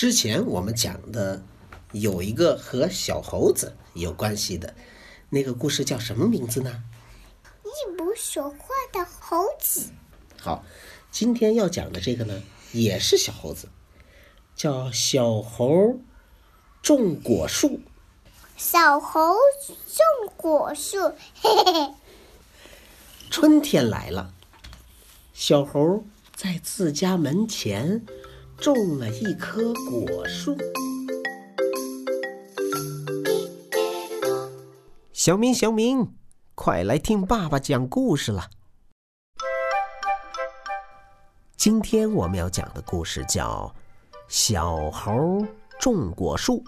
之前我们讲的有一个和小猴子有关系的那个故事叫什么名字呢？一不说话的猴子。好，今天要讲的这个呢，也是小猴子，叫小猴种果树。小猴种果树，嘿嘿嘿。春天来了，小猴在自家门前种了一棵果树。小明，小明，快来听爸爸讲故事了。今天我们要讲的故事叫《小猴种果树》。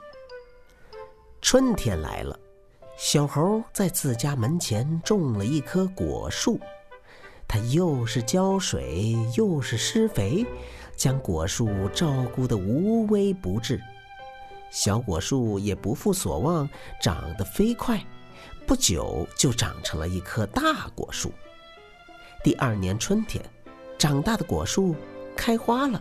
春天来了，小猴在自家门前种了一棵果树。它又是浇水，又是施肥，将果树照顾得无微不至。小果树也不负所望，长得飞快，不久就长成了一棵大果树。第二年春天，长大的果树开花了。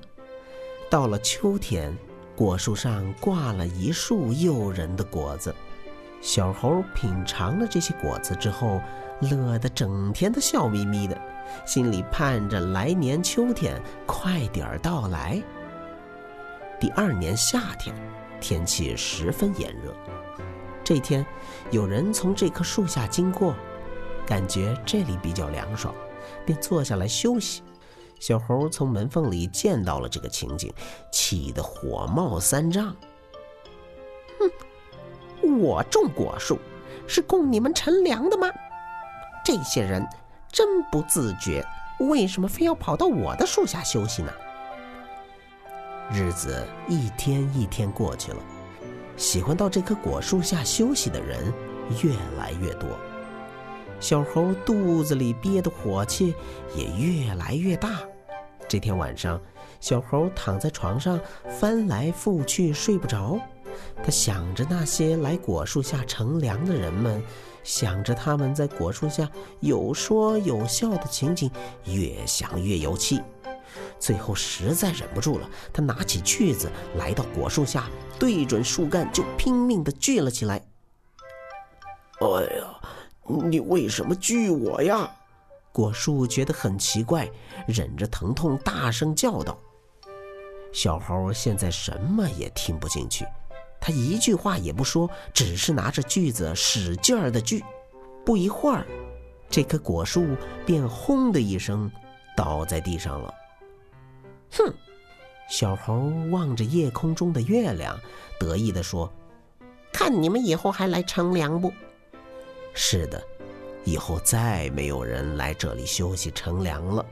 到了秋天，果树上挂了一束诱人的果子，小猴品尝了这些果子之后，乐得整天都笑眯眯的，心里盼着来年秋天快点儿到来。第二年夏天，天气十分炎热。这天，有人从这棵树下经过，感觉这里比较凉爽，便坐下来休息。小猴从门缝里见到了这个情景，气得火冒三丈。哼！我种果树是供你们乘凉的吗？这些人真不自觉，为什么非要跑到我的树下休息呢？日子一天一天过去了，喜欢到这棵果树下休息的人越来越多，小猴肚子里憋的火气也越来越大。这天晚上，小猴躺在床上翻来覆去睡不着。他想着那些来果树下乘凉的人们，想着他们在果树下有说有笑的情景，越想越有气。最后实在忍不住了，他拿起锯子来到果树下，对准树干就拼命地锯了起来。哎呀，你为什么锯我呀？果树觉得很奇怪，忍着疼痛大声叫道：“小猴现在什么也听不进去，他一句话也不说，只是拿着锯子使劲儿的锯。不一会儿，这棵果树便轰的一声倒在地上了。”哼！小猴望着夜空中的月亮，得意地说：“看你们以后还来乘凉不？”是的。以后再没有人来这里休息乘凉了。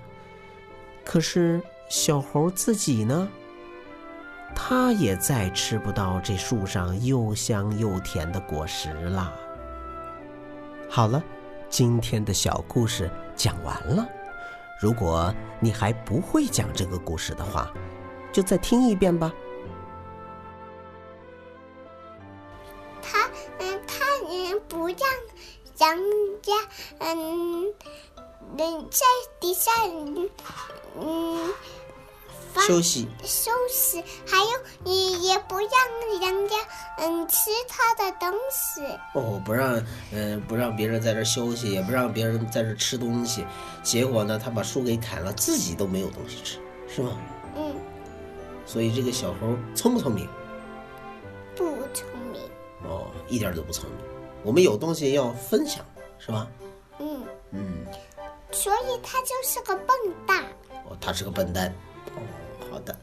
可是小猴自己呢？他也再吃不到这树上又香又甜的果实了。好了，今天的小故事讲完了。如果你还不会讲这个故事的话，就再听一遍吧。他嗯，他人不让。人家嗯，人在底下嗯休息休息，还有也也不让人家嗯吃他的东西哦，不让嗯不让别人在这休息，也不让别人在这吃东西。结果呢，他把树给砍了，自己都没有东西吃，是吗？嗯。所以这个小猴聪不聪明？不聪明。哦，一点都不聪明。我们有东西要分享，是吧？嗯嗯，所以他就是个笨蛋。哦，他是个笨蛋。好的。